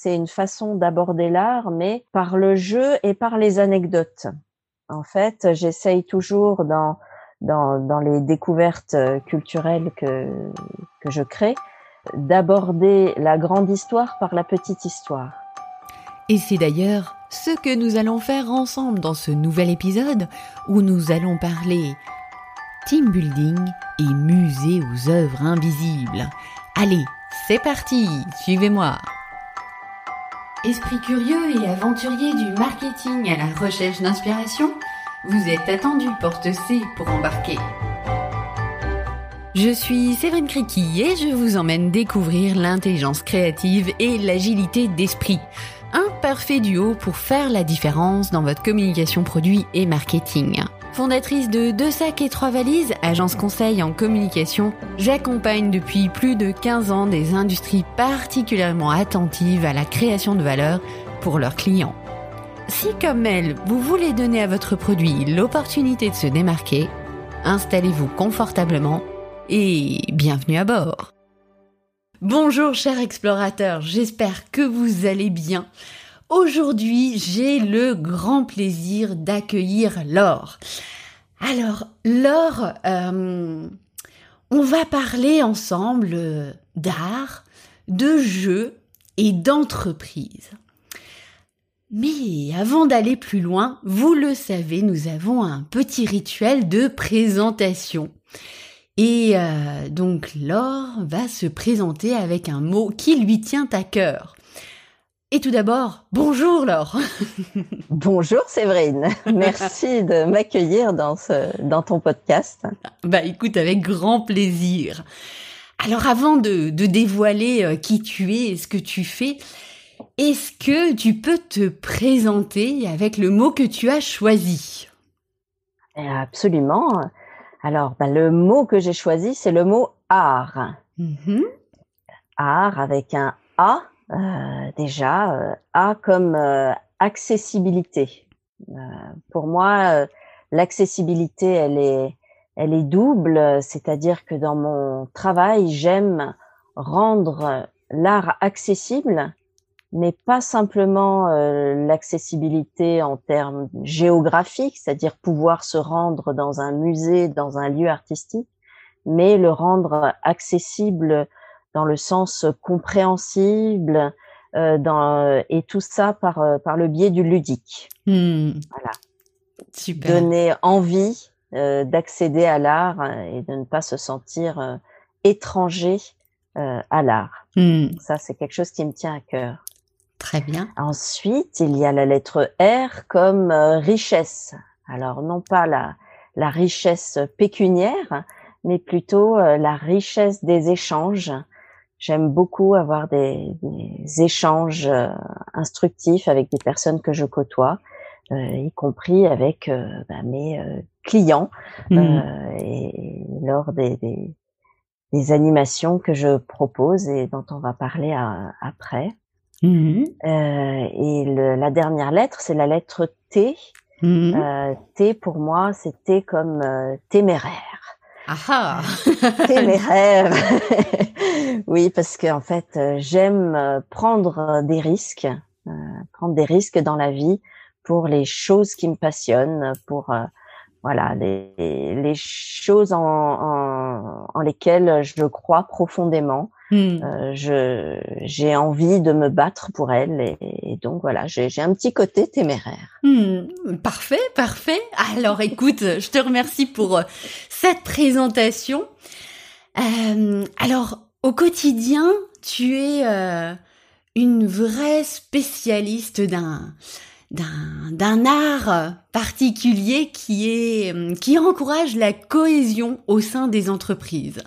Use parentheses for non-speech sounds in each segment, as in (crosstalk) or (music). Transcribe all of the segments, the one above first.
c'est une façon d'aborder l'art, mais par le jeu et par les anecdotes. En fait, j'essaye toujours dans, dans, les découvertes culturelles que, que je crée, d'aborder la grande histoire par la petite histoire. Et c'est d'ailleurs ce que nous allons faire ensemble dans ce nouvel épisode où nous allons parler team building et musée aux œuvres invisibles. Allez, c'est parti, suivez-moi. Esprit curieux et aventurier du marketing à la recherche d'inspiration, vous êtes attendu porte C pour embarquer. Je suis Séverine Criqui et je vous emmène découvrir l'intelligence créative et l'agilité d'esprit un parfait duo pour faire la différence dans votre communication produit et marketing. Fondatrice de Deux sacs et trois valises, agence conseil en communication, j'accompagne depuis plus de 15 ans des industries particulièrement attentives à la création de valeur pour leurs clients. Si comme elle, vous voulez donner à votre produit l'opportunité de se démarquer, installez-vous confortablement et bienvenue à bord. Bonjour chers explorateurs, j'espère que vous allez bien. Aujourd'hui, j'ai le grand plaisir d'accueillir Laure. Alors, Laure, euh, on va parler ensemble euh, d'art, de jeux et d'entreprise. Mais avant d'aller plus loin, vous le savez, nous avons un petit rituel de présentation. Et euh, donc Laure va se présenter avec un mot qui lui tient à cœur. Et tout d'abord, bonjour Laure. (laughs) bonjour Séverine. Merci de m'accueillir dans ce dans ton podcast. Bah écoute avec grand plaisir. Alors avant de, de dévoiler euh, qui tu es et ce que tu fais, est-ce que tu peux te présenter avec le mot que tu as choisi? Absolument. Alors, ben, le mot que j'ai choisi, c'est le mot art. Mm-hmm. Art avec un A, déjà, euh, A comme euh, accessibilité. pour moi, l'accessibilité, elle est, elle est double, c'est-à-dire que dans mon travail, j'aime rendre l'art accessible mais pas simplement euh, l'accessibilité en termes géographiques, c'est-à-dire pouvoir se rendre dans un musée, dans un lieu artistique, mais le rendre accessible dans le sens compréhensible, euh, dans, et tout ça par, euh, par le biais du ludique. Hmm. Voilà. Super. Donner envie euh, d'accéder à l'art et de ne pas se sentir étranger à l'art. Hmm. Ça, c'est quelque chose qui me tient à cœur. Très bien. Ensuite, il y a la lettre R comme euh, richesse. Alors, non pas la, la richesse pécuniaire, mais plutôt euh, la richesse des échanges. J'aime beaucoup avoir des, des échanges euh, instructifs avec des personnes que je côtoie, y compris avec bah, mes clients mmh. et lors des, des, des, animations que je propose et dont on va parler après. Mmh euh, et le, la dernière lettre, c'est la lettre T. Mmh euh, T pour moi, c'est T comme euh, téméraire. Ah téméraire. (laughs) oui, parce que en fait, euh, j'aime euh, prendre des risques, prendre des risques dans la vie pour les choses qui me passionnent, pour voilà les, choses en, lesquelles je crois profondément. Hmm. Euh, je j'ai envie de me battre pour elle et, donc voilà j'ai un petit côté téméraire. Hmm. Parfait, parfait. Alors écoute, je te remercie pour euh, cette présentation. Euh, alors au quotidien, tu es euh, une vraie spécialiste d'un d'un art particulier qui est qui encourage la cohésion au sein des entreprises.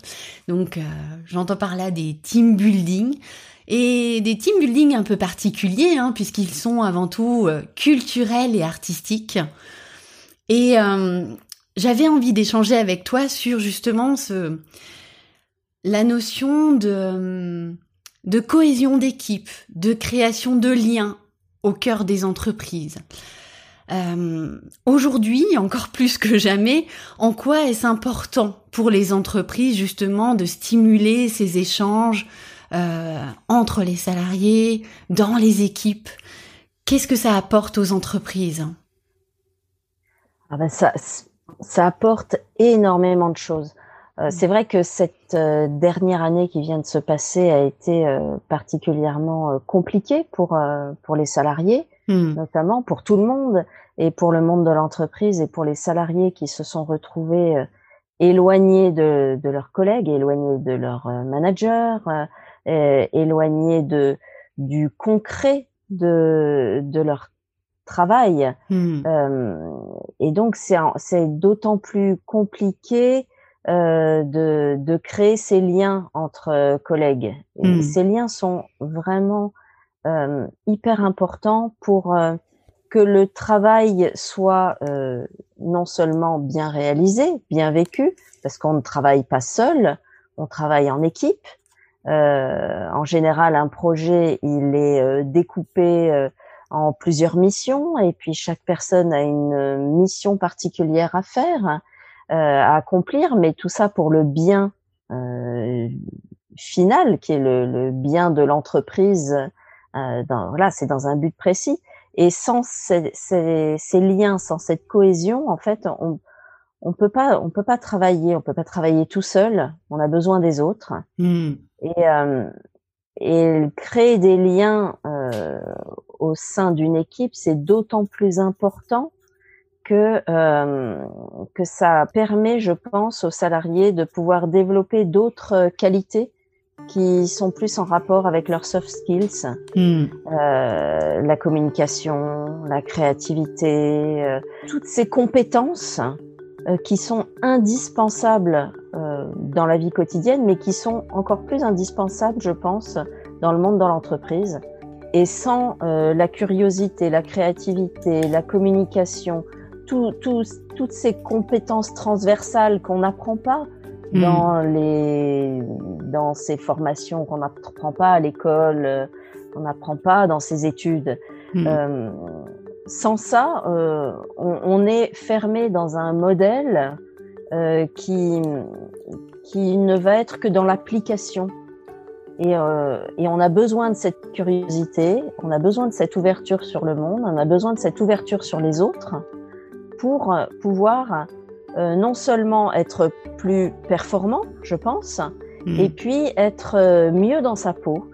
Donc euh, j'entends par là des team building et des team building un peu particuliers hein, puisqu'ils sont avant tout euh, culturels et artistiques. Et euh, j'avais envie d'échanger avec toi sur justement ce la notion de de cohésion d'équipe, de création de liens au cœur des entreprises. Euh, Aujourd'hui, encore plus que jamais, en quoi est-ce important pour les entreprises justement de stimuler ces échanges entre les salariés, dans les équipes? Qu'est-ce que ça apporte aux entreprises? Ah ben ça, ça apporte énormément de choses. Euh, c'est vrai que cette euh, dernière année qui vient de se passer a été euh, particulièrement compliquée pour pour les salariés, mm. notamment pour tout le monde et pour le monde de l'entreprise et pour les salariés qui se sont retrouvés éloignés de, de leurs collègues, éloignés de leurs managers, éloignés de du concret de de leur travail. Mm. et donc c'est c'est d'autant plus compliqué euh, de, de, créer ces liens entre euh, collègues. Hmm. Ces liens sont vraiment euh, hyper importants pour euh, que le travail soit non seulement bien réalisé, bien vécu, parce qu'on ne travaille pas seul, on travaille en équipe. en général, un projet, il est découpé en plusieurs missions, et puis chaque personne a une mission particulière à faire. Euh, à accomplir, mais tout ça pour le bien euh, final, qui est le, bien de l'entreprise. Euh, voilà, c'est dans un but précis. Et sans ces, liens, sans cette cohésion, en fait, on on peut pas on peut pas travailler, on peut pas travailler tout seul. On a besoin des autres. Hmm. Et et créer des liens au sein d'une équipe, c'est d'autant plus important que euh, que ça permet, je pense, aux salariés de pouvoir développer d'autres qualités qui sont plus en rapport avec leurs soft skills, hmm. euh, la communication, la créativité, euh, toutes ces compétences euh, qui sont indispensables dans la vie quotidienne, mais qui sont encore plus indispensables, je pense, dans le monde de l'entreprise. Et sans la curiosité, la créativité, la communication, toutes ces compétences transversales qu'on n'apprend pas hmm. dans les dans ces formations qu'on n'apprend pas à l'école, euh, qu'on n'apprend pas dans ces études. Hmm. Euh, sans ça, euh, on, est fermé dans un modèle qui qui ne va être que dans l'application. Et, et, on a besoin de cette curiosité, on a besoin de cette ouverture sur le monde, on a besoin de cette ouverture sur les autres pour euh, pouvoir euh, non seulement être plus performant, je pense, mhm. et puis être euh, mieux dans sa peau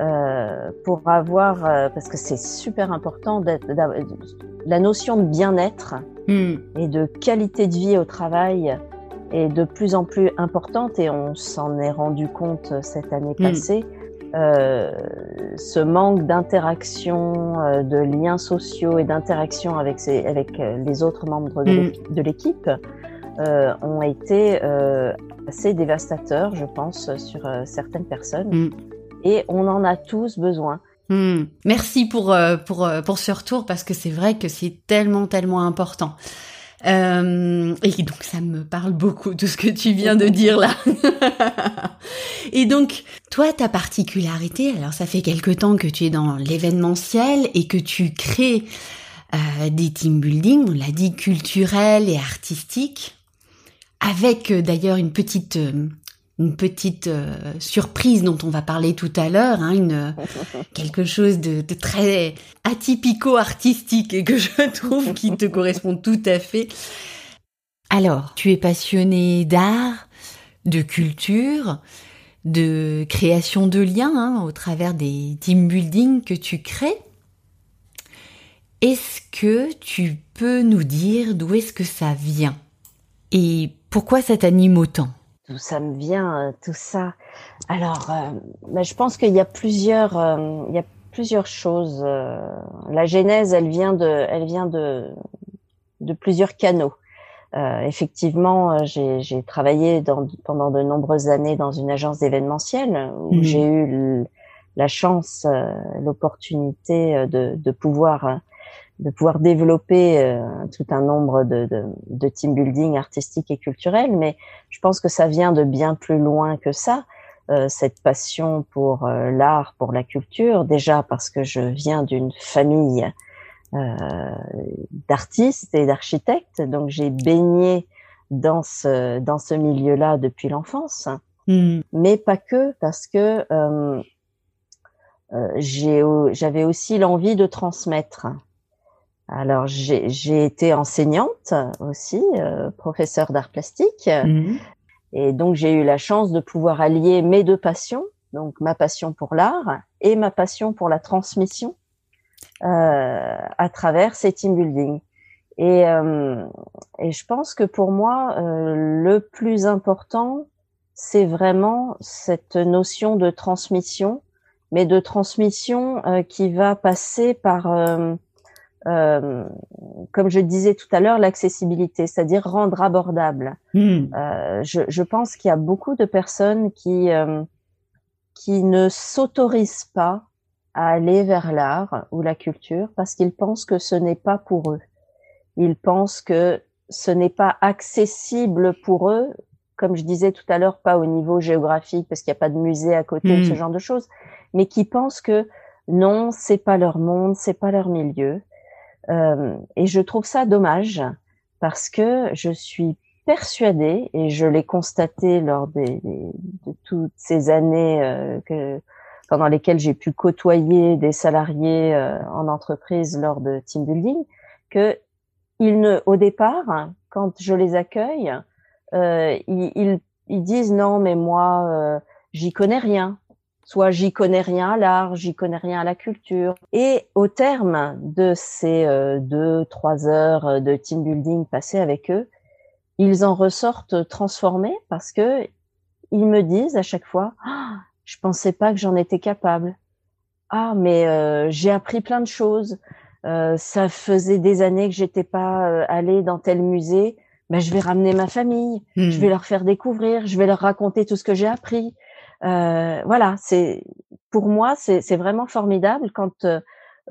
euh, pour avoir, parce que c'est super important, la notion de bien-être mhm. et de qualité de vie au travail est de plus en plus importante et on s'en est rendu compte cette année mhm. passée. Euh, ce manque d'interaction, euh, de liens sociaux et d'interaction avec, avec euh, les autres membres de mm. l'équipe ont été assez dévastateurs, je pense, sur certaines personnes. Mm. Et on en a tous besoin. Mm. Merci pour, pour, pour ce retour parce que c'est vrai que c'est tellement, tellement important. Euh, et donc ça me parle beaucoup tout ce que tu viens de dire là. (laughs) et donc toi ta particularité, alors ça fait quelque temps que tu es dans l'événementiel et que tu crées euh, des team building, on l'a dit culturels et artistiques, avec euh, d'ailleurs une petite une petite euh, surprise dont on va parler tout à l'heure, hein, une (laughs) quelque chose de, de très atypico-artistique et que je trouve qui te correspond tout à fait. Alors, tu es passionné d'art, de culture, de création de liens hein, au travers des team building que tu crées. Est-ce que tu peux nous dire d'où est-ce que ça vient? Et pourquoi ça t'anime autant? D'où ça me vient, euh, tout ça Alors, euh, bah, je pense qu'il y a plusieurs, euh, il y a plusieurs choses. la genèse, elle vient de, elle vient de, de plusieurs canaux. effectivement, j'ai travaillé dans, pendant de nombreuses années dans une agence d'événementiel où mmh. j'ai eu la chance, l'opportunité de, de pouvoir de pouvoir développer euh, tout un nombre de, de, de, team building artistique et culturel, mais je pense que ça vient de bien plus loin que ça, euh, cette passion pour euh, l'art, pour la culture, déjà parce que je viens d'une famille d'artistes et d'architectes, donc j'ai baigné dans ce, dans ce milieu-là depuis l'enfance. hmm. mais pas que, parce que euh, j'avais aussi l'envie de transmettre. Alors j'ai été enseignante aussi, professeure d'art plastique, hmm. et donc j'ai eu la chance de pouvoir allier mes deux passions, donc ma passion pour l'art et ma passion pour la transmission euh, à travers ces team building. Et, euh, et je pense que pour moi, euh, le plus important, c'est vraiment cette notion de transmission, mais de transmission qui va passer par, euh, comme je disais tout à l'heure, l'accessibilité, c'est-à-dire rendre abordable. Hmm. Euh, je, je, pense qu'il y a beaucoup de personnes qui qui ne s'autorisent pas à aller vers l'art ou la culture parce qu'ils pensent que ce n'est pas pour eux. Ils pensent que ce n'est pas accessible pour eux, comme je disais tout à l'heure, pas au niveau géographique parce qu'il n'y a pas de musée à côté ou ce genre de choses, mais qui pensent que non, c'est pas leur monde, c'est pas leur milieu. Euh, et je trouve ça dommage parce que je suis persuadée, et je l'ai constaté lors des, de toutes ces années euh, que, pendant lesquelles j'ai pu côtoyer des salariés euh, en entreprise lors de team building, que ils ne, au départ, quand je les accueille, euh, ils, ils, disent non, mais moi, j'y connais rien. Soit j'y connais rien à l'art, j'y connais rien à la culture. Et au terme de ces deux, trois heures de team building passées avec eux, ils en ressortent transformés parce que ils me disent à chaque fois ah, je pensais pas que j'en étais capable. Ah mais euh, j'ai appris plein de choses. Euh, ça faisait des années que j'étais pas euh, allée dans tel musée. Ben je vais ramener ma famille. Hmm. je vais leur faire découvrir. Je vais leur raconter tout ce que j'ai appris euh, voilà c'est pour moi c'est vraiment formidable quand euh,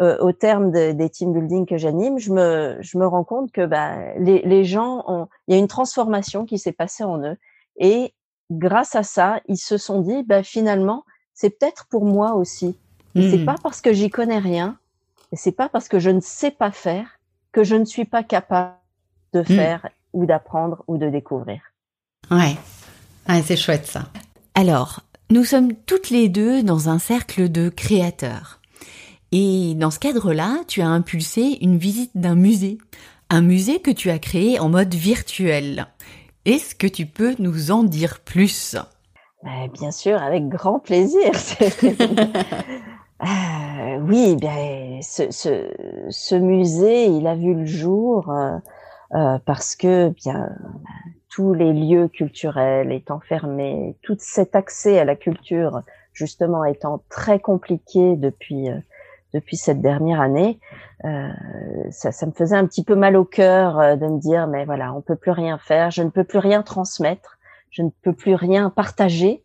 euh, au terme des team building que j'anime, je me, je me rends compte que bah, les, les gens ont, il y a une transformation qui s'est passée en eux. Et grâce à ça, ils se sont dit, bah, finalement, c'est peut-être pour moi aussi. Et c'est pas parce que j'y connais rien, c'est pas parce que je ne sais pas faire que je ne suis pas capable de hmm. faire ou d'apprendre ou de découvrir. Ouais, ouais c'est chouette ça. Alors, nous sommes toutes les deux dans un cercle de créateurs. Et dans ce cadre-là, tu as impulsé une visite d'un musée. Un musée que tu as créé en mode virtuel. Est-ce que tu peux nous en dire plus? Bah, Bien sûr, avec grand plaisir. (laughs) euh, oui, bien, ce, musée, il a vu le jour euh, euh, parce que bien tous les lieux culturels étant fermés, tout cet accès à la culture justement étant très compliqué depuis euh, depuis cette dernière année, euh, ça, ça, me faisait un petit peu mal au cœur euh, de me dire mais voilà, on peut plus rien faire, je ne peux plus rien transmettre, je ne peux plus rien partager.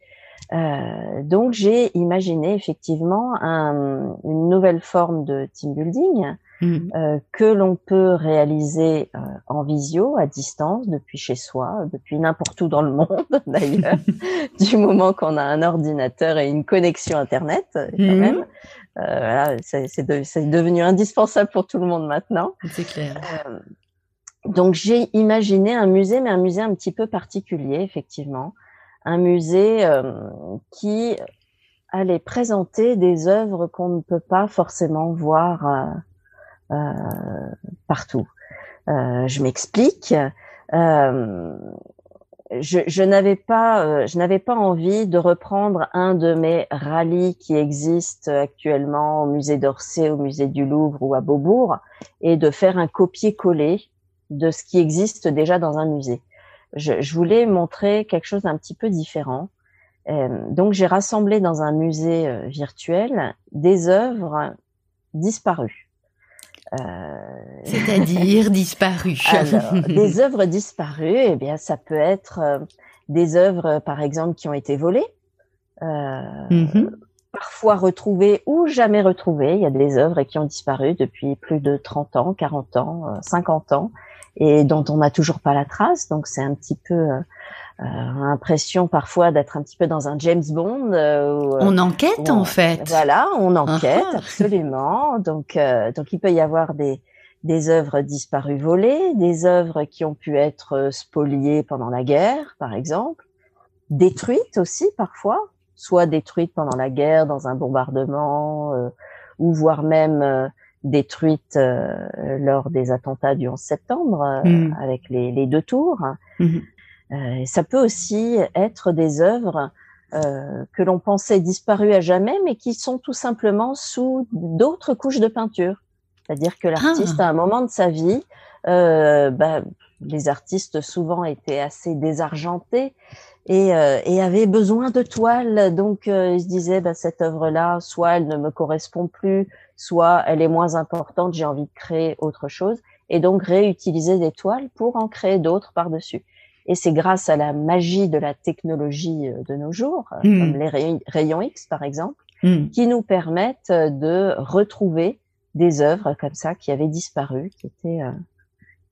Euh, donc j'ai imaginé effectivement un, une nouvelle forme de team building mmh. euh, que l'on peut réaliser euh, en visio, à distance, depuis chez soi, depuis n'importe où dans le monde (laughs) d'ailleurs, (laughs) du moment qu'on a un ordinateur et une connexion Internet quand mmh. même. Euh, voilà, c'est devenu indispensable pour tout le monde maintenant. C'est clair. Euh, donc j'ai imaginé un musée, mais un musée un petit peu particulier, effectivement, un musée euh, qui allait présenter des œuvres qu'on ne peut pas forcément voir partout. je m'explique je, je n'avais pas, euh, je n'avais pas envie de reprendre un de mes rallyes qui existent actuellement au musée d'Orsay, au musée du Louvre ou à Beaubourg, et de faire un copier-coller de ce qui existe déjà dans un musée. Je, je voulais montrer quelque chose d'un petit peu différent. Euh, donc j'ai rassemblé dans un musée euh, virtuel des œuvres disparues. Euh, C'est-à-dire (laughs) disparues. (laughs) des œuvres disparues, eh bien, ça peut être euh, des œuvres, par exemple, qui ont été volées, euh, mhm. parfois retrouvées ou jamais retrouvées. Il y a des œuvres qui ont disparu depuis plus de 30 ans, 40 ans, 50 ans, et dont on n'a toujours pas la trace. Donc, c'est un petit peu euh, l'impression parfois d'être un petit peu dans un James Bond. Euh, on enquête en fait. Voilà, on enquête uh-huh. absolument. Donc, euh, donc il peut y avoir des des œuvres disparues volées, des œuvres qui ont pu être spoliées pendant la guerre, par exemple, détruites aussi parfois, soit détruites pendant la guerre dans un bombardement, ou voire même détruites lors des attentats du 11 septembre mmh. avec les, les, deux tours. Mmh. Ça peut aussi être des œuvres euh, que l'on pensait disparues à jamais, mais qui sont tout simplement sous d'autres couches de peinture. C'est-à-dire que l'artiste, ah. à un moment de sa vie, euh, bah, les artistes souvent étaient assez désargentés et, euh, et avaient besoin de toile. Donc, euh, ils se disaient, bah, cette œuvre-là, soit elle ne me correspond plus, soit elle est moins importante, j'ai envie de créer autre chose. Et donc, réutiliser des toiles pour en créer d'autres par-dessus. Et c'est grâce à la magie de la technologie euh, de nos jours, euh, hmm. comme les rayons X par exemple, hmm. qui nous permettent euh, de retrouver des œuvres comme ça qui avaient disparu, qui étaient,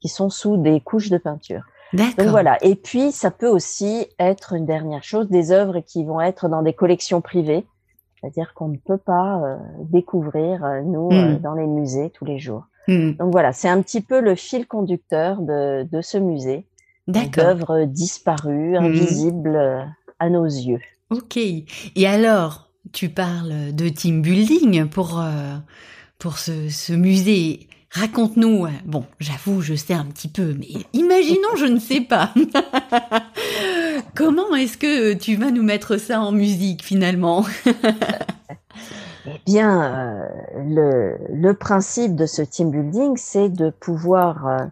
qui sont sous des couches de peinture. Donc voilà. Et puis ça peut aussi être une dernière chose, des œuvres qui vont être dans des collections privées, c'est-à-dire qu'on ne peut pas découvrir nous hmm. dans les musées tous les jours. Donc voilà, c'est un petit peu le fil conducteur de, de ce musée d'œuvres disparues, mmh. invisibles euh, à nos yeux. Ok. Et alors, tu parles de team building pour, euh, pour ce, ce musée. Raconte-nous. Euh, bon, j'avoue, je sais un petit peu, mais imaginons, je ne sais pas. (laughs) Comment est-ce que tu vas nous mettre ça en musique finalement? (laughs) Eh bien, le, le, principe de ce team building, c'est de pouvoir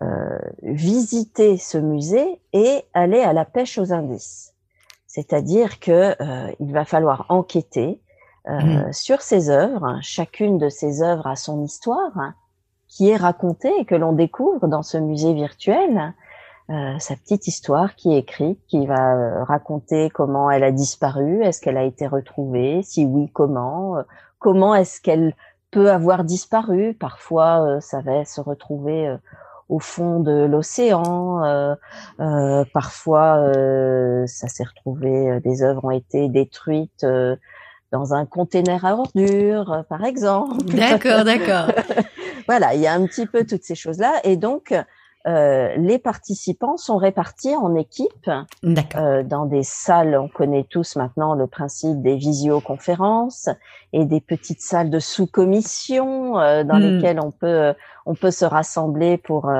euh, visiter ce musée et aller à la pêche aux indices. C'est-à-dire que euh, il va falloir enquêter euh, mmh. sur ces œuvres. Chacune de ces œuvres a son histoire hein, qui est racontée et que l'on découvre dans ce musée virtuel. sa petite histoire qui est écrite, qui va raconter comment elle a disparu, est-ce qu'elle a été retrouvée, si oui, comment, comment est-ce qu'elle peut avoir disparu? Parfois, ça va se retrouver au fond de l'océan. Euh, euh, parfois, euh, ça s'est retrouvé, des œuvres ont été détruites dans un container à ordures, par exemple. D'accord, d'accord. (laughs) voilà, il y a un petit peu toutes ces choses-là. Et donc, euh, les participants sont répartis en équipes euh, dans des salles. On connaît tous maintenant le principe des visioconférences et des petites salles de sous-commission euh, dans hmm. lesquelles on peut on peut se rassembler pour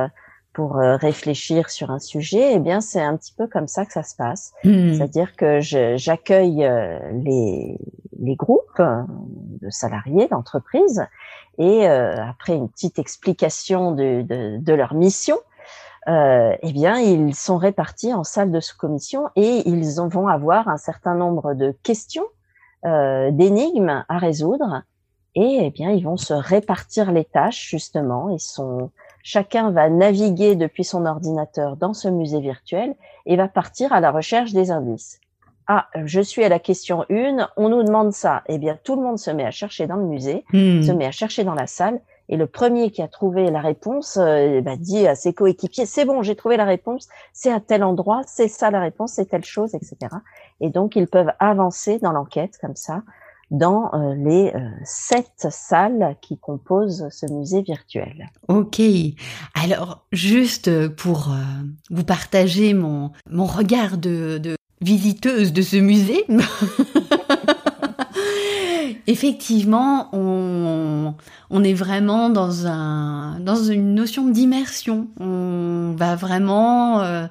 pour réfléchir sur un sujet. Eh bien, c'est un petit peu comme ça que ça se passe. Hmm. C'est-à-dire que j'accueille les les groupes de salariés d'entreprise et après une petite explication de, de, de leur mission, euh, eh bien, ils sont répartis en salles de sous-commission et ils vont avoir un certain nombre de questions, euh, d'énigmes à résoudre. Et eh bien, ils vont se répartir les tâches justement. Ils sont, chacun va naviguer depuis son ordinateur dans ce musée virtuel et va partir à la recherche des indices. Ah, je suis à la question 1, on nous demande ça. Eh bien, tout le monde se met à chercher dans le musée, hmm. se met à chercher dans la salle et le premier qui a trouvé la réponse euh, bah, dit à ses coéquipiers c'est bon j'ai trouvé la réponse c'est à tel endroit c'est ça la réponse c'est telle chose etc et donc ils peuvent avancer dans l'enquête comme ça dans euh, les euh, sept salles qui composent ce musée virtuel. Ok. Alors, juste pour vous partager mon, mon regard de, de visiteuse de ce musée, (laughs) effectivement, on, on est vraiment dans, un, dans une notion d'immersion. On va vraiment euh,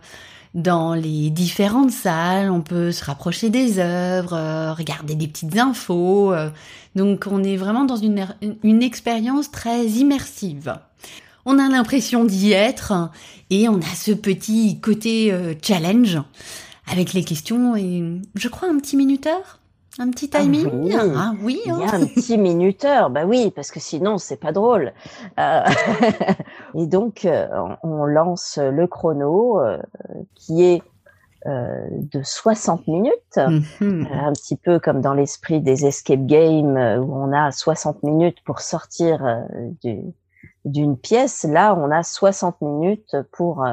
dans les différentes salles, on peut se rapprocher des œuvres, euh, regarder des petites infos. Euh. donc on est vraiment dans une, une expérience très immersive. On a l'impression d'y être et on a ce petit côté challenge avec les questions et je crois un petit minuteur un petit ah timing ah, oui. Il y a hein. un petit (laughs) minuteur, bah oui, parce que sinon c'est pas drôle. Euh, (laughs) et donc euh, on lance le chrono euh, qui est de 60 minutes, mhm. un petit peu comme dans l'esprit des escape games où on a 60 minutes pour sortir d'une pièce. Là, on a 60 minutes pour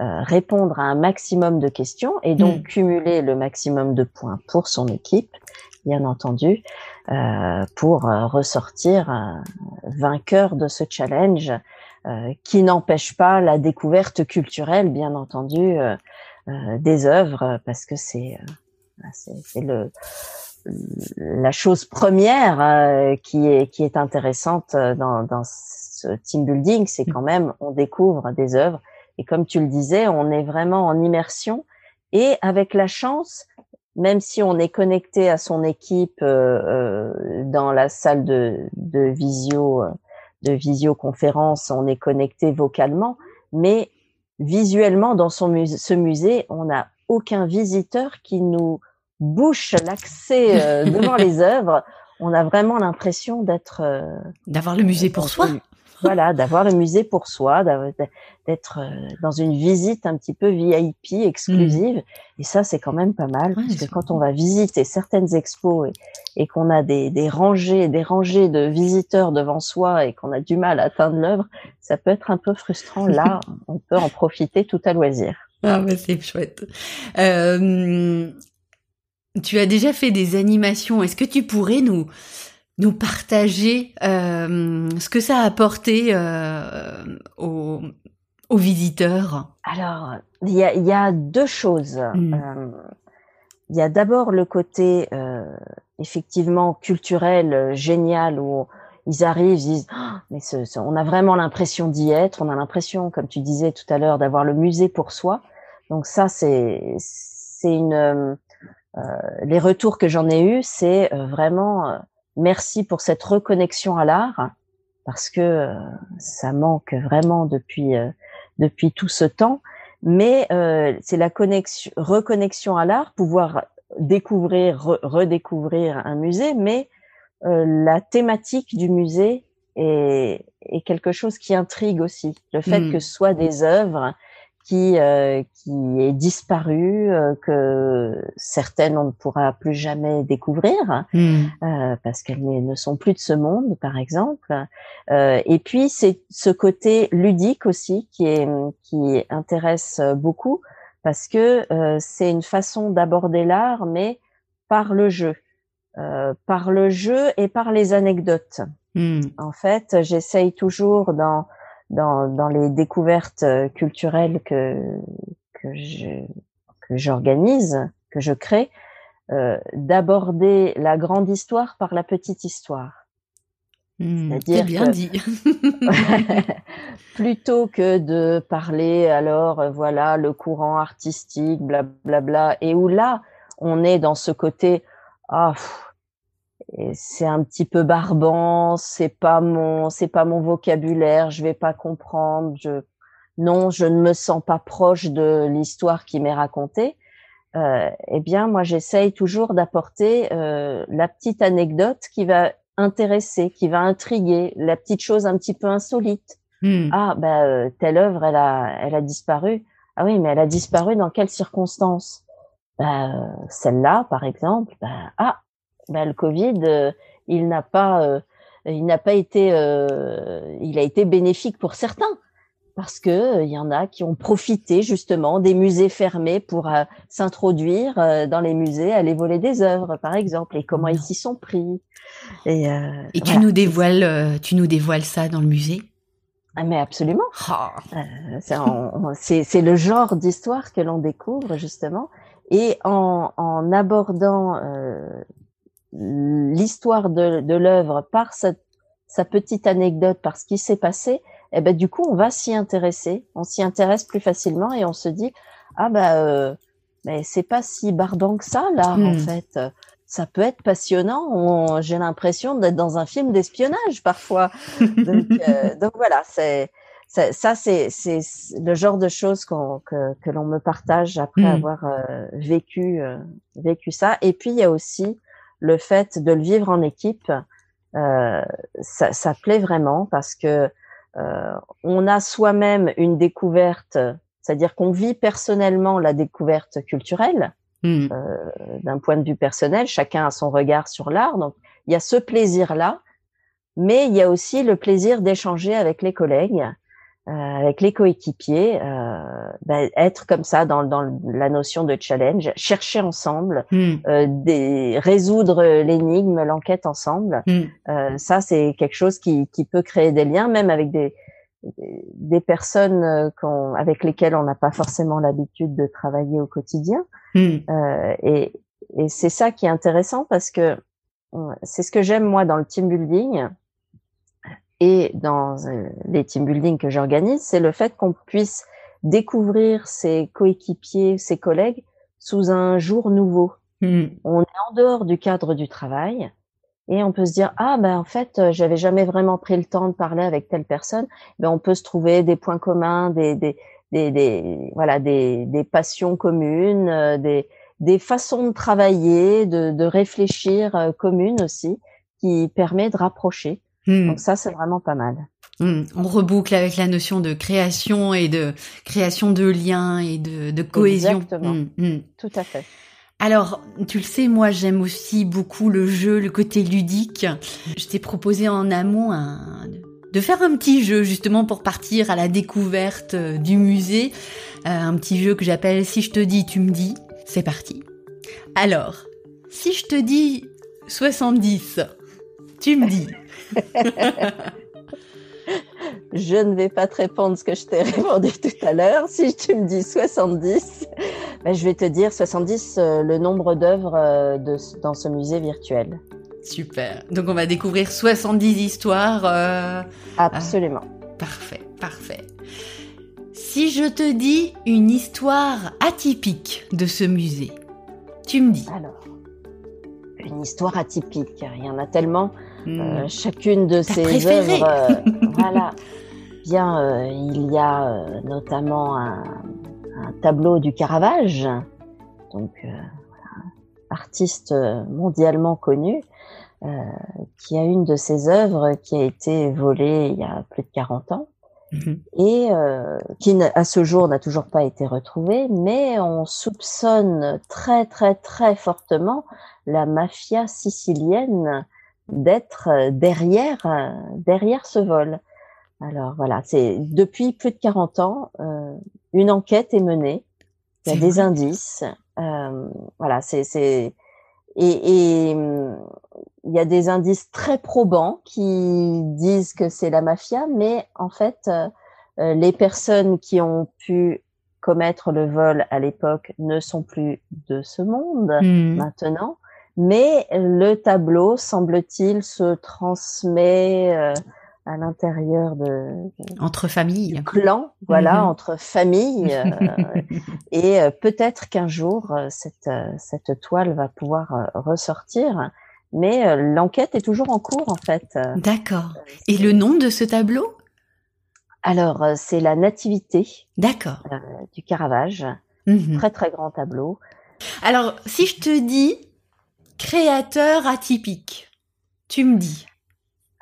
répondre à un maximum de questions et donc mhm. cumuler le maximum de points pour son équipe bien entendu, euh, pour euh, ressortir vainqueur de ce challenge, euh, qui n'empêche pas la découverte culturelle, bien entendu, des œuvres parce que c'est c'est le la chose première qui est qui est intéressante dans, dans ce team building, c'est quand même on découvre des œuvres et comme tu le disais, on est vraiment en immersion. Et avec la chance même si on est connecté à son équipe euh, euh, dans la salle de, de visio, euh, de visioconférence, on est connecté vocalement, mais visuellement dans son ce musée, on n'a aucun visiteur qui nous bouche l'accès devant (laughs) les œuvres. On a vraiment l'impression d'être d'avoir le musée pour soi voilà, d'avoir le musée pour soi, d'être euh, dans une visite un petit peu VIP, exclusive. Mm. Et ça, c'est quand même pas mal, parce que quand on va visiter certaines expos et, qu'on a des, des rangées, des rangées de visiteurs devant soi et qu'on a du mal à atteindre l'œuvre, ça peut être un peu frustrant. Là, on peut en profiter tout à loisir. Ah, bah, c'est chouette. Euh, tu as déjà fait des animations. Est-ce que tu pourrais nous nous partager euh, ce que ça a apporté euh, aux, visiteurs Alors, il y a, y a, deux choses. Hmm. Euh, il y a d'abord le côté effectivement culturel génial où ils arrivent, ils disent ah, mais ce, on a vraiment l'impression d'y être, on a l'impression, comme tu disais tout à l'heure, d'avoir le musée pour soi. Donc ça, c'est c'est une les retours que j'en ai eus, c'est vraiment Merci pour cette reconnexion à l'art parce que euh, ça manque vraiment depuis euh, depuis tout ce temps. Mais euh, c'est la connexion, reconnexion à l'art, pouvoir découvrir, redécouvrir un musée, mais la thématique du musée est, est, quelque chose qui intrigue aussi. Le fait mmh. que ce soit des œuvres qui euh, qui est disparu, euh, que certaines on ne pourra plus jamais découvrir hmm. euh, parce qu'elles ne sont plus de ce monde, par exemple. et puis c'est ce côté ludique aussi qui est qui intéresse beaucoup parce que c'est une façon d'aborder l'art, mais par le jeu, par le jeu et par les anecdotes. Hmm. En fait, j'essaye toujours dans dans, dans les découvertes euh, culturelles que que je que j'organise, que je crée, euh, d'aborder la grande histoire par la petite histoire. Mmh, C'est bien dit. (laughs) (laughs) plutôt que de parler alors euh, voilà le courant artistique, blablabla, bla, bla, et où là on est dans ce côté ah c'est un petit peu barbant, c'est pas mon, c'est pas mon vocabulaire, je vais pas comprendre. Je, non, je ne me sens pas proche de l'histoire qui m'est racontée. Euh, eh bien, moi, j'essaye toujours d'apporter euh, la petite anecdote qui va intéresser, qui va intriguer, la petite chose un petit peu insolite. Hmm. Ah, ben telle œuvre, elle a, elle a disparu. Ah oui, mais elle a disparu dans quelles circonstances? Ben, Celle-là, par exemple. Ben, ah, bah, le Covid, euh, il n'a pas, euh, il n'a pas été, euh, il a été bénéfique pour certains parce que il y en a qui ont profité justement des musées fermés pour s'introduire dans les musées, aller voler des œuvres, par exemple, et comment ils s'y sont pris. Et, et tu nous dévoiles, tu nous dévoiles ça dans le musée? Ah, mais absolument. Ah. c'est le genre d'histoire que l'on découvre justement. Et en, en abordant l'histoire de, de l'œuvre par sa, sa, petite anecdote, par ce qui s'est passé, eh ben du coup on va s'y intéresser, on s'y intéresse plus facilement et on se dit ah bah euh, mais c'est pas si barbant que ça là en hmm. fait. Ça peut être passionnant. J'ai l'impression d'être dans un film d'espionnage parfois. donc, euh, (laughs) donc voilà, c'est ça, c'est le genre de choses que, que l'on me partage après hmm. avoir euh, vécu euh, vécu ça. Et puis il y a aussi le fait de le vivre en équipe, euh, ça, ça, plaît vraiment parce que euh, on a soi-même une découverte, c'est-à-dire qu'on vit personnellement la découverte culturelle hmm. euh, d'un point de vue personnel. Chacun a son regard sur l'art, donc il y a ce plaisir-là, mais il y a aussi le plaisir d'échanger avec les collègues euh, avec les coéquipiers, euh, bah, être comme ça dans, dans, la notion de challenge, chercher ensemble, hmm. euh, des, résoudre l'énigme, l'enquête ensemble. Hmm. ça, c'est quelque chose qui, qui, peut créer des liens, même avec des, des personnes euh, avec lesquelles on n'a pas forcément l'habitude de travailler au quotidien. Euh, et, et c'est ça qui est intéressant parce que c'est ce que j'aime moi dans le team building et dans les team building que j'organise, c'est le fait qu'on puisse découvrir ses coéquipiers, ses collègues sous un jour nouveau. Hmm. On est en dehors du cadre du travail et on peut se dire ah ben en fait euh, j'avais jamais vraiment pris le temps de parler avec telle personne. Ben on peut se trouver des points communs, des des des, des voilà des des passions communes, euh, des des façons de travailler, de, de réfléchir euh, communes aussi, qui permet de rapprocher. Hmm. Donc ça c'est vraiment pas mal. Hmm. On reboucle avec la notion de création et de création de liens et de, de cohésion. Exactement. Hmm, Tout à fait. Alors, tu le sais, moi j'aime aussi beaucoup le jeu, le côté ludique. Je t'ai proposé en amont de faire un petit jeu justement pour partir à la découverte euh, du musée. Euh, un petit jeu que j'appelle Si je te dis, tu me dis. C'est parti. Alors, si je te dis 70, tu me dis. (laughs) je ne vais pas te répondre ce que je t'ai répondu tout à l'heure. Si tu me dis 70, ben, je vais te dire 70, euh, le nombre d'œuvres euh, dans ce musée virtuel. Super. Donc on va découvrir 70 histoires. Euh, Absolument. parfait, parfait. Si je te dis une histoire atypique de ce musée, tu me dis. Alors, une histoire atypique. Il y en a tellement. Hmm. chacune de ces œuvres. (laughs) voilà. Bien, il y a notamment un, un tableau du Caravage, donc euh, artiste mondialement connu, euh, qui a une de ses œuvres qui a été volée il y a plus de 40 ans mhm. et euh, qui à ce jour n'a toujours pas été retrouvée, mais on soupçonne très très très fortement la mafia sicilienne d'être derrière derrière ce vol. Alors voilà, c'est depuis plus de 40 ans, euh, une enquête est menée. Il y a des indices. Euh, voilà, c'est c'est et, et il y a des indices très probants qui disent que c'est la mafia, mais en fait, euh, les personnes qui ont pu commettre le vol à l'époque ne sont plus de ce monde hmm. maintenant. Mais le tableau, semble-t-il, se transmet euh, à l'intérieur de, entre familles, clan, voilà, mhm. entre familles, euh, (laughs) et euh, peut-être qu'un jour euh, cette cette toile va pouvoir ressortir, mais l'enquête est toujours en cours en fait. D'accord. Et le nom de ce tableau? Alors c'est la Nativité. D'accord. du Caravage, mhm. très très grand tableau. Alors si je te dis créateur atypique, tu me dis.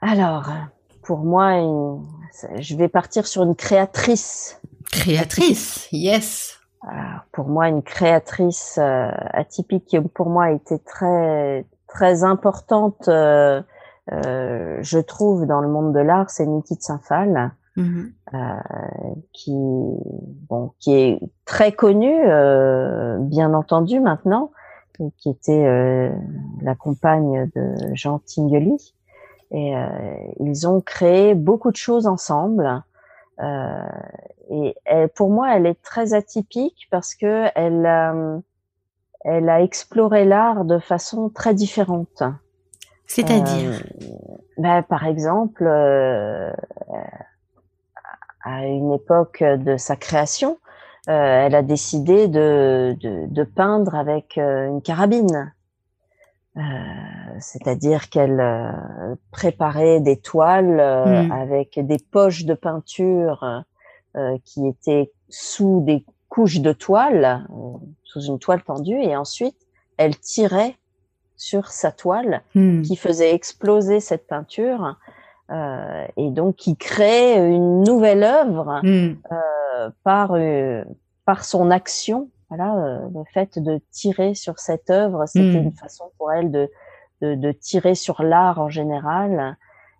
Alors, pour moi, je vais partir sur une créatrice. Créatrice, yes. pour moi, une créatrice euh, atypique qui pour moi a été très très importante, euh, euh, je trouve, dans le monde de l'art, c'est Niki de Saint-Phal, mm-hmm. qui bon, qui est très connue, bien entendu maintenant, qui était la compagne de Jean Tinguely. Et euh, ils ont créé beaucoup de choses ensemble. Euh, et pour moi, elle est très atypique parce que elle, euh, elle a exploré l'art de façon très différente. C'est-à-dire ben, Par exemple, à une époque de sa création, elle a décidé de, de, de peindre avec une carabine. Euh, c'est-à-dire qu'elle euh, préparait des toiles euh, hmm. avec des poches de peinture qui étaient sous des couches de toile, sous une toile tendue, et ensuite elle tirait sur sa toile hmm. qui faisait exploser cette peinture euh, et donc qui crée une nouvelle œuvre hmm. Euh, par par son action voilà, euh, le fait de tirer sur cette œuvre, c'était hmm. une façon pour elle de, de, de tirer sur l'art en général.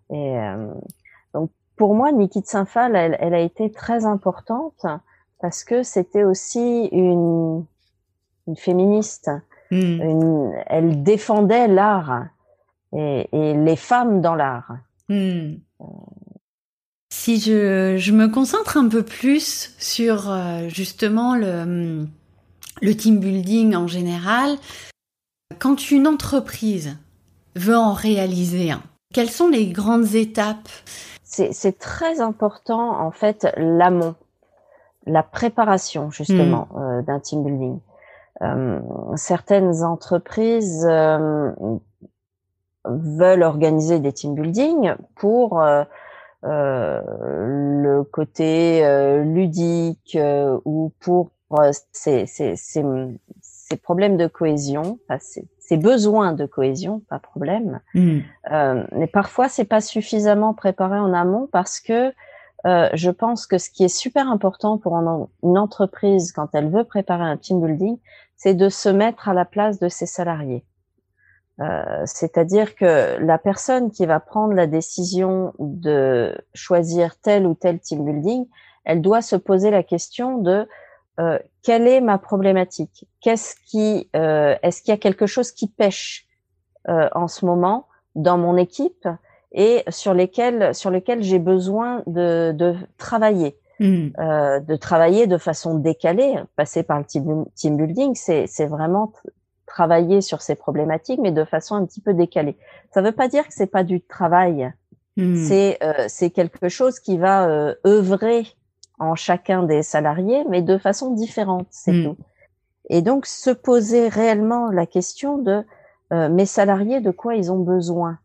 Et euh, donc pour moi, Niki de Saint-Phal, elle, elle, a été très importante parce que c'était aussi une, une féministe. Hmm. Une, elle défendait l'art et, et, les femmes dans l'art. Hmm. Si je, me concentre un peu plus sur euh, justement le, le team building en général, quand une entreprise veut en réaliser un, quelles sont les grandes étapes? C'est très important en fait l'amont, la préparation justement hmm. euh, d'un team building. Euh, certaines entreprises veulent organiser des team building pour le côté ludique ou pour ces, ces, ces problèmes de cohésion, ces, besoins de cohésion, pas problème. Hmm. Euh, mais parfois, c'est pas suffisamment préparé en amont parce que euh, je pense que ce qui est super important pour une entreprise quand elle veut préparer un team building, c'est de se mettre à la place de ses salariés. Euh, c'est-à-dire que la personne qui va prendre la décision de choisir tel ou tel team building, elle doit se poser la question de euh, quelle est ma problématique? Qu'est-ce qui euh, est-ce qu'il y a quelque chose qui pêche euh, en ce moment dans mon équipe et sur lesquels sur lesquels j'ai besoin de, de travailler, hmm. de travailler de façon décalée, passer par le team, team building, c'est c'est vraiment travailler sur ces problématiques, mais de façon un petit peu décalée. Ça ne veut pas dire que c'est pas du travail. Hmm. C'est c'est quelque chose qui va œuvrer en chacun des salariés, mais de façon différente, c'est hmm. tout. Et donc se poser réellement la question de euh, mes salariés, de quoi ils ont besoin?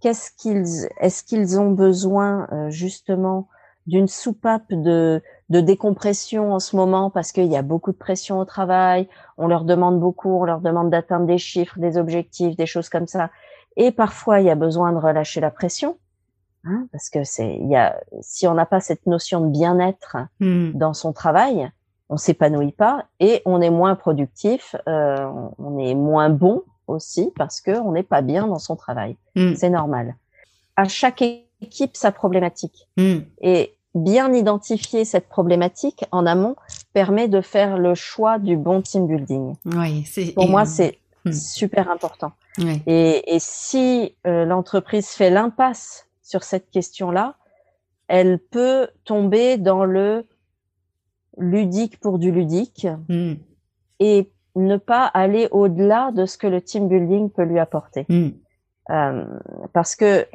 Qu'est-ce qu'ils, est-ce qu'ils ont besoin euh, justement d'une soupape de, de décompression en ce moment parce qu'il y a beaucoup de pression au travail, on leur demande beaucoup, on leur demande d'atteindre des chiffres, des objectifs, des choses comme ça. Et parfois, il y a besoin de relâcher la pression. Hein, parce que c'est, il y a, si on n'a pas cette notion de bien-être hmm. dans son travail, on s'épanouit pas et on est moins productif, euh, on est moins bon aussi parce que on n'est pas bien dans son travail. Hmm. C'est normal. À chaque équipe sa problématique hmm. et bien identifier cette problématique en amont permet de faire le choix du bon team building. Oui, c'est pour moi c'est super important. Et, et, si euh, l'entreprise fait l'impasse sur cette question-là, elle peut tomber dans le ludique pour du ludique hmm. et ne pas aller au-delà de ce que le team building peut lui apporter. Hmm. Euh, parce que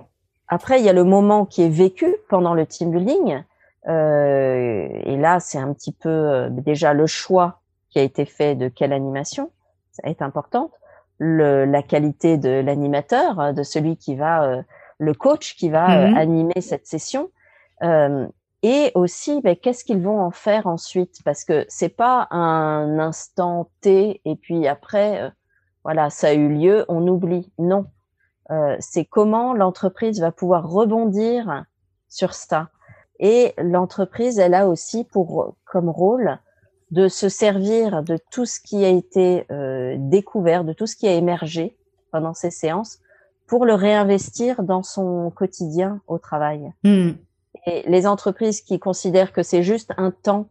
après, il y a le moment qui est vécu pendant le team building. Euh, et là, c'est un petit peu euh, déjà le choix qui a été fait de quelle animation, ça est importante. Le, la qualité de l'animateur, de celui qui va le coach qui va euh, mhm. animer cette session. Euh, et aussi, ben, qu'est-ce qu'ils vont en faire ensuite? Parce que c'est pas un instant T et puis après, euh, voilà, ça a eu lieu, on oublie. Non, c'est comment l'entreprise va pouvoir rebondir sur ça. Et l'entreprise, elle a aussi pour comme rôle de se servir de tout ce qui a été découvert, de tout ce qui a émergé pendant ces séances pour le réinvestir dans son quotidien au travail. Hmm. Et les entreprises qui considèrent que c'est juste un temps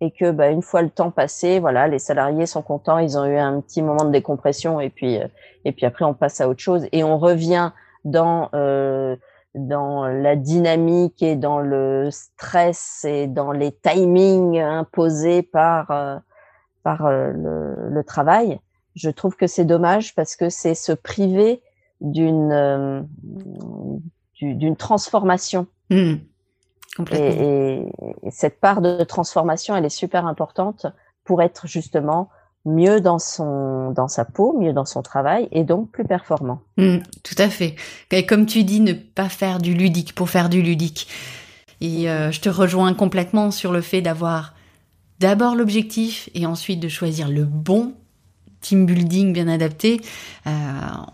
et que bah, une fois le temps passé, voilà, les salariés sont contents, ils ont eu un petit moment de décompression et puis euh, et puis après on passe à autre chose et on revient dans euh, dans la dynamique et dans le stress et dans les timings imposés par euh, par le, le, travail. Je trouve que c'est dommage parce que c'est se priver d'une euh, d'une transformation. Hmm. Et, cette part de transformation, elle est super importante pour être justement mieux dans son dans sa peau, mieux dans son travail et donc plus performant. Hmm, tout à fait. Et comme tu dis, ne pas faire du ludique pour faire du ludique. Et euh, je te rejoins complètement sur le fait d'avoir d'abord l'objectif et ensuite de choisir le bon team building bien adapté. Euh,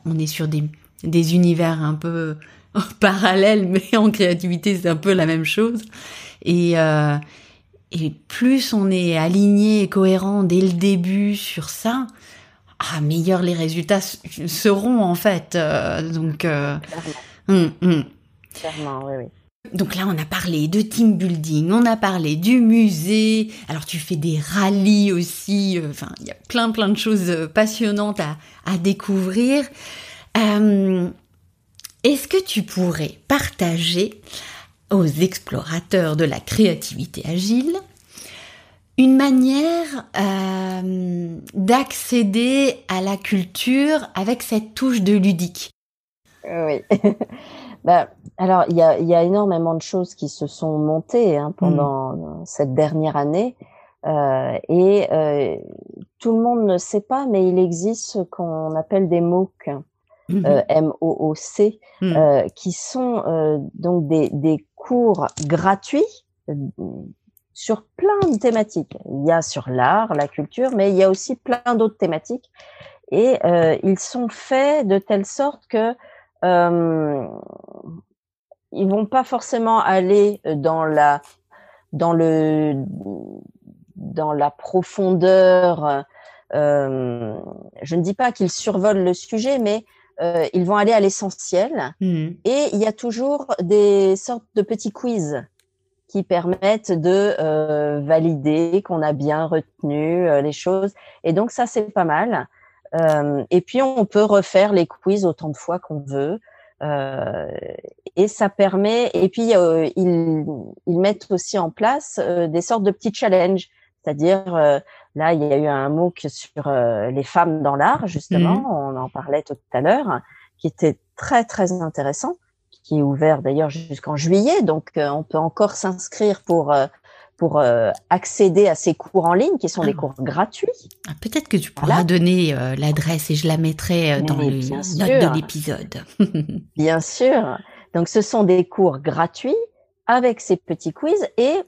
on est sur des des univers un peu (laughs) parallèles, mais en créativité, c'est un peu la même chose. Et, euh, et plus on est aligné et cohérent dès le début sur ça, ah, meilleurs les résultats seront en fait. Euh, donc, euh, hum, hum. Clairement, oui, oui. Donc là, on a parlé de team building, on a parlé du musée. Alors tu fais des rallyes aussi. Enfin, il y a plein plein de choses passionnantes à, à découvrir. Euh, est-ce que tu pourrais partager aux explorateurs de la créativité agile une manière euh, d'accéder à la culture avec cette touche de ludique. Oui. (laughs) bah, alors, il y a, y a, énormément de choses qui se sont montées hein, pendant mm. cette dernière année. Euh, et euh, tout le monde ne sait pas, mais il existe ce qu'on appelle des MOOC, mm-hmm. euh, M-O-O-C, mm. euh, qui sont euh, donc des, des cours gratuits sur plein de thématiques. Il y a sur l'art, la culture, mais il y a aussi plein d'autres thématiques. Et euh, ils sont faits de telle sorte que euh, ils vont pas forcément aller dans la dans le dans la profondeur. Euh, je ne dis pas qu'ils survolent le sujet, mais euh, ils vont aller à l'essentiel. Mmh. Et il y a toujours des sortes de petits quiz qui permettent de euh, valider qu'on a bien retenu euh, les choses. Et donc ça, c'est pas mal. Euh, et puis on peut refaire les quiz autant de fois qu'on veut. Euh, et ça permet. Et puis euh, ils, ils mettent aussi en place des sortes de petits challenges. C'est-à-dire là, il y a eu un MOOC sur les femmes dans l'art justement. Mmh. On en parlait tout à l'heure, qui était très très intéressant qui est ouvert d'ailleurs jusqu'en juillet. Donc, euh, on peut encore s'inscrire pour euh, pour euh, accéder à ces cours en ligne qui sont des ah. cours gratuits. Ah, peut-être que tu pourras donner l'adresse et je la mettrai dans les notes de l'épisode. (laughs) bien sûr. Donc, ce sont des cours gratuits avec ces petits quiz et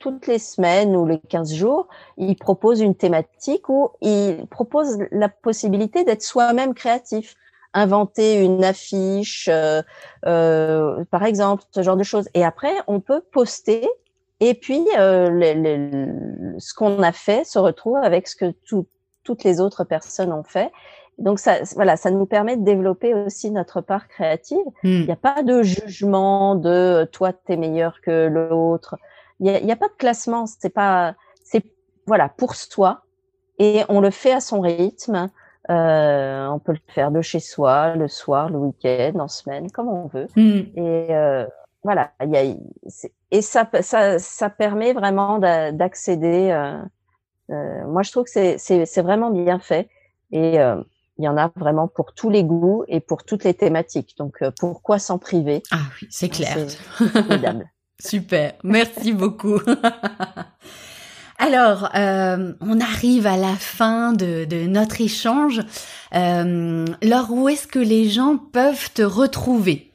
toutes les semaines ou les 15 jours, ils proposent une thématique où ils proposent la possibilité d'être soi-même créatif inventer une affiche, euh, euh, par exemple, ce genre de choses. Et après, on peut poster et puis euh, ce qu'on a fait se retrouve avec ce que toutes les autres personnes ont fait. Donc ça, voilà, ça nous permet de développer aussi notre part créative. Hmm. Il n'y a pas de jugement de toi t'es meilleur que l'autre. Il n'y a, pas de classement. C'est pas, c'est voilà pour soi et on le fait à son rythme. Euh, on peut le faire de chez soi, le soir, le week-end, en semaine, comme on veut. Mm. Et euh, voilà, y a, et ça, ça, ça permet vraiment d'accéder. Euh, euh, moi, je trouve que c'est vraiment bien fait. Et euh, il y en a vraiment pour tous les goûts et pour toutes les thématiques. Donc, pourquoi s'en priver? Ah oui, c'est clair. (laughs) Super, merci beaucoup. (laughs) Alors, euh, on arrive à la fin de, notre échange. Euh, Laure, où est-ce que les gens peuvent te retrouver?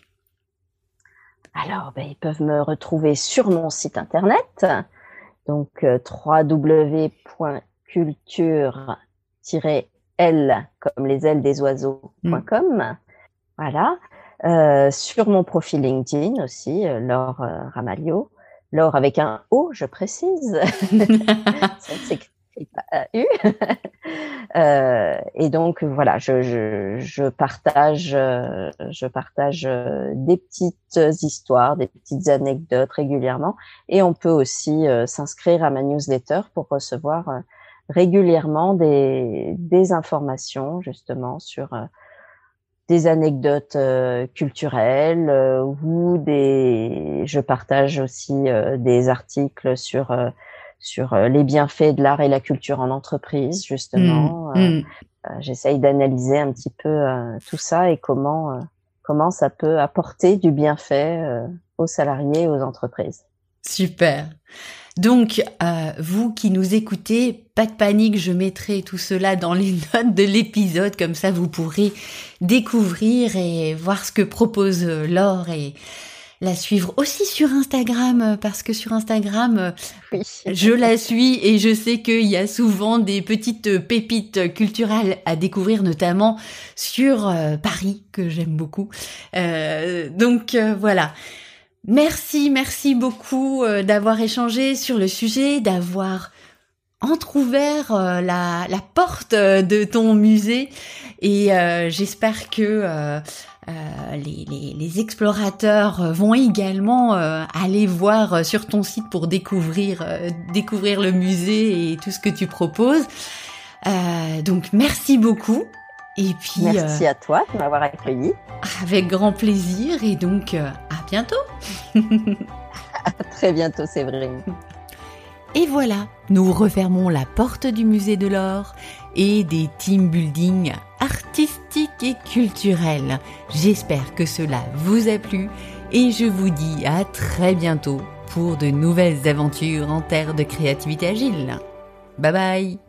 Alors, ben, ils peuvent me retrouver sur mon site internet, donc euh, www.culture-l comme les ailes des oiseaux.com. Mm. Voilà. Euh, sur mon profil LinkedIn aussi, euh, Laure Ramalio. L'or avec un O, je précise. (laughs) Ça pas U. (laughs) euh, et donc voilà, je, je, je partage, je partage des petites histoires, des petites anecdotes régulièrement, et on peut aussi euh, s'inscrire à ma newsletter pour recevoir euh, régulièrement des, des informations justement sur euh, des anecdotes euh, culturelles euh, ou des je partage aussi des articles sur sur les bienfaits de l'art et la culture en entreprise justement. Mmh, mmh. j'essaye d'analyser un petit peu tout ça et comment comment ça peut apporter du bienfait aux salariés et aux entreprises. Super donc, euh, vous qui nous écoutez, pas de panique, je mettrai tout cela dans les (laughs) notes de l'épisode, comme ça vous pourrez découvrir et voir ce que propose euh, Laure et la suivre aussi sur Instagram, euh, parce que sur Instagram, je la suis et je sais qu'il y a souvent des petites pépites culturelles à découvrir, notamment sur Paris, que j'aime beaucoup. donc voilà. Merci, merci beaucoup euh, d'avoir échangé sur le sujet, d'avoir entrouvert euh, la, porte euh, de ton musée et j'espère que les, explorateurs vont également aller voir sur ton site pour découvrir le musée et tout ce que tu proposes. donc merci beaucoup. Et puis merci à toi de m'avoir accueilli. Avec grand plaisir et donc à bientôt. (laughs) à très bientôt, Séverine. Et voilà, nous refermons la porte du musée de l'or et des team building artistiques et culturels. J'espère que cela vous a plu et je vous dis à très bientôt pour de nouvelles aventures en terre de créativité agile. Bye bye